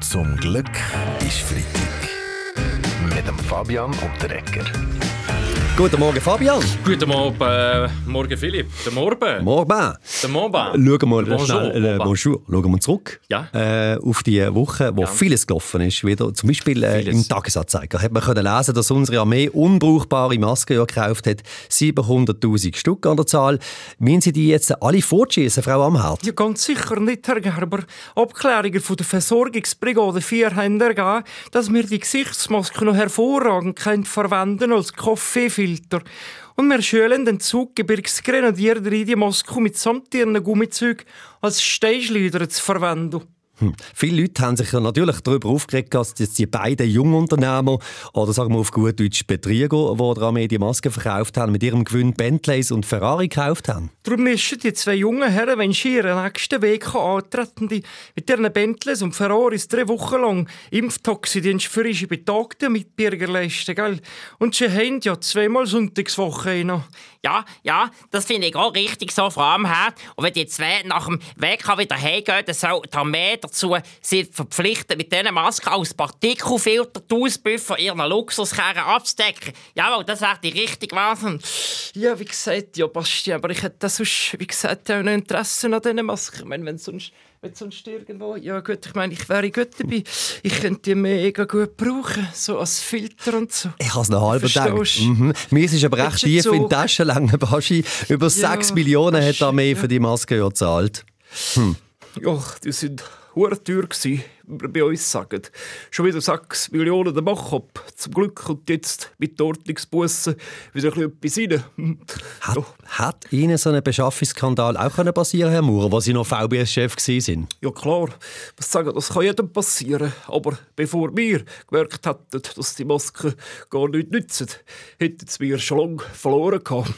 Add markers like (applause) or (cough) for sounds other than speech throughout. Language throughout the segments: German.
Zum Glück ist Freitag. Mit dem Fabian und der Ecker. Guten Morgen, Fabian. Guten Morgen, äh, morgen Philipp. Der Morgen. Morgen. Der Morgen. Schauen wir mal Bonjour, schnell, äh, bonjour. Schauen wir zurück Ja. äh, auf die Woche, wo Ja. vieles gelaufen ist. Wieder. Zum Beispiel äh, im Tagesanzeiger hat man können lesen, dass unsere Armee unbrauchbare Masken ja gekauft hat. 700'000 Stück an der Zahl. Müssen Sie die jetzt alle fortschießen, Frau Amherd? Ja, ganz sicher nicht, Herr Gerber. Abklärungen von der Versorgungsbrigade 4 haben ergeben, dass wir die Gesichtsmaske noch hervorragend können verwenden als Kaffeefilter. Und wir schulen den Zuggebirgsgrenadier darin, die Maske mitsamt ihren Gummizügen als Steinschleuder zu verwenden. Hm. Viele Leute haben sich ja natürlich darüber aufgeregt, dass jetzt die beiden Jungunternehmer oder sagen wir auf gut Deutsch Betrüger, die der Armee die Masken verkauft haben, mit ihrem Gewinn Bentleys und Ferrari gekauft haben. Darum mischen die zwei jungen Herren, wenn sie ihren nächsten Weg antreten, die mit ihren Bentleys und Ferraris drei Wochen lang Impftoxidienst für ihre Betagten mit Bürger leisten, gell? Und sie haben ja zweimal Sonntagswoche noch. Ja, ja, das finde ich auch richtig so, Frau Amherd. Und wenn die zwei nach dem WK wieder heimgehen, dann soll die Armee dazu sie verpflichten, mit diesen Masken als Partikelfilter die Ausbüffe von ihren Luxuskerren abzudecken. Jawohl, das wäre die richtige Wahnsinn. Ja, wie gesagt, ja, Basti, aber ich hätte sonst, wie gesagt, auch noch Interesse an diesen Masken. Ich meine, wenn sonst, wenn sonst irgendwo... Ja gut, ich meine, ich wäre gut dabei. Ich könnte die mega gut brauchen, so als Filter und so. Ich habe es noch halb gedacht. Mhm. Mir ist aber recht tief in die Tasche lange, Baschi. Über Ja, 6 Millionen hat die Armee ja. für die Maske ja gezahlt. Ja, die sind hure teuer wir bei uns sagen. Schon wieder 6 Millionen der Machab. Zum Glück kommt jetzt mit der Ordnungsbusse wieder ein bisschen etwas rein. (laughs) Hat, Ja. hat Ihnen so ein Beschaffungsskandal auch können passieren Herr Maurer, wo Sie noch VBS-Chef waren? Ja klar, was sagen, das kann jedem passieren. Aber bevor wir gemerkt hätten, dass die Masken gar nicht nützen, hätten wir schon lange verloren gehabt.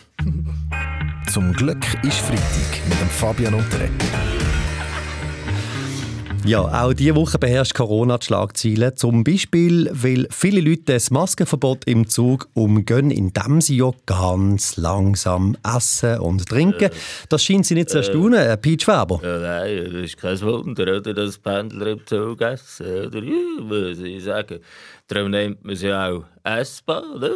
Zum Glück ist Freitag mit dem Fabian und der Ecker. Ja, auch diese Woche beherrscht Corona die Schlagzeilen. Zum Beispiel, weil viele Leute das Maskenverbot im Zug umgehen, indem sie ja ganz langsam essen und trinken. Das scheint Sie nicht zu erstaunen, äh, Pete Schweber. Ja, nein, das ist kein Wunder, oder, dass Pendler im Zug essen. Oder? Ja, muss ich sagen. Darum nennt man sie auch essbar. Oder?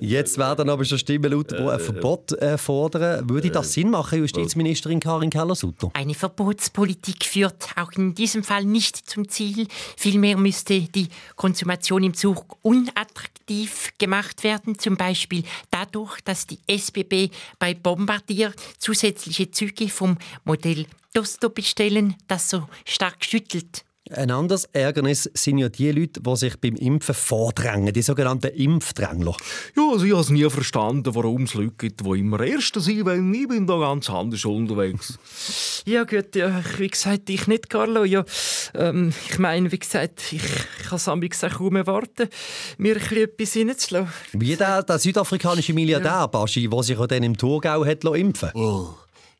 Jetzt werden aber schon Stimmen laut, die ein Verbot äh, fordern. Würde das Sinn machen, Justizministerin Karin Keller-Sutter? Eine Verbotspolitik führt auch in diesem Fall nicht zum Ziel. Vielmehr müsste die Konsumation im Zug unattraktiv gemacht werden, zum Beispiel dadurch, dass die SBB bei Bombardier zusätzliche Züge vom Modell Dosto bestellen, das so stark schüttelt. Ein anderes Ärgernis sind ja die Leute, die sich beim Impfen vordrängen, die sogenannten Impfdrängler. Ja, also ich habe es nie verstanden, warum es Leute gibt, die immer Erste sind, weil ich bin da ganz anders unterwegs. (laughs) ja gut, ja, wie gesagt, ich nicht, Carlo. Ja, ähm, ich meine, wie gesagt, ich, ich kann es am kaum erwarten, mir ein etwas reinzulassen. Wie der, der südafrikanische Milliardär Baschi, der sich auch dann im Thurgau hat lassen impfen Oh,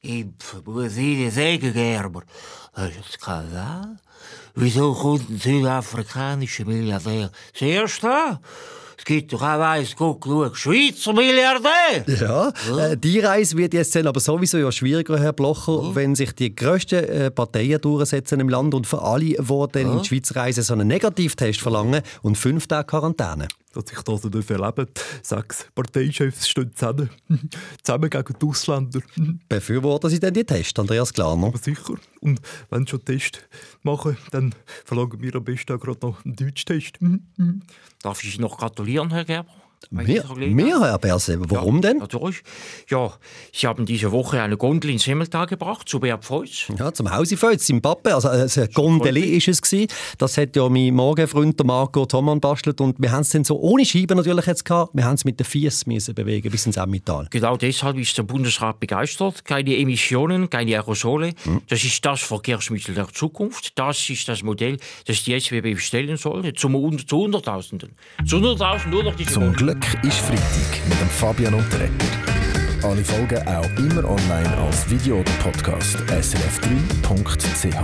ich dir sagen, Gerber. Das ist ein Skandal. Wieso kommt ein südafrikanischer Milliardär zuerst an? Es gibt doch auch eins, guck, schau, Schweizer Milliardär! Ja, äh, die Reise wird jetzt dann aber sowieso ja schwieriger, Herr Blocher, wenn sich die grössten äh, Parteien durchsetzen im Land und für alle, die dann in die Schweiz reisen, so einen Negativtest verlangen und fünf Tage Quarantäne. Dass ich das nicht erleben Sechs Parteichefs stehen zusammen. (laughs) zusammen gegen die Ausländer. Befürworten Sie denn die Tests, Andreas Glarner? Aber sicher. Und wenn sie schon Test machen, dann verlangen wir am besten auch gerade noch einen Deutschtest. Darf ich noch gratulieren, Herr Gerber? Mehr, mehr, Herr Berse. Warum denn? Natürlich. Ja, Sie haben diese Woche eine Gondel ins Himmeltal gebracht, zu Beat Pfeutz. Ja, zum Hausifeuz, Zimbabwe. Also, äh, ein Gondeli ist es gewesen. Das hat ja mein Morgenfreund, der Marco Thomann, bastelt. Und wir haben es dann so ohne Scheiben natürlich jetzt gehabt. Wir haben es mit den Fies müssen bewegen bis ins Emmental. Genau deshalb ist der Bundesrat begeistert. Keine Emissionen, keine Aerosole. Das ist das Verkehrsmittel der Zukunft. Das ist das Modell, das die SWB bestellen soll. Zum, zu Hunderttausenden. Zu Hunderttausenden nur noch diese Zum Gondel. Glück ist Freitag mit dem Fabian Ecker. Alle Folgen auch immer online als Video oder Podcast srf3.ch.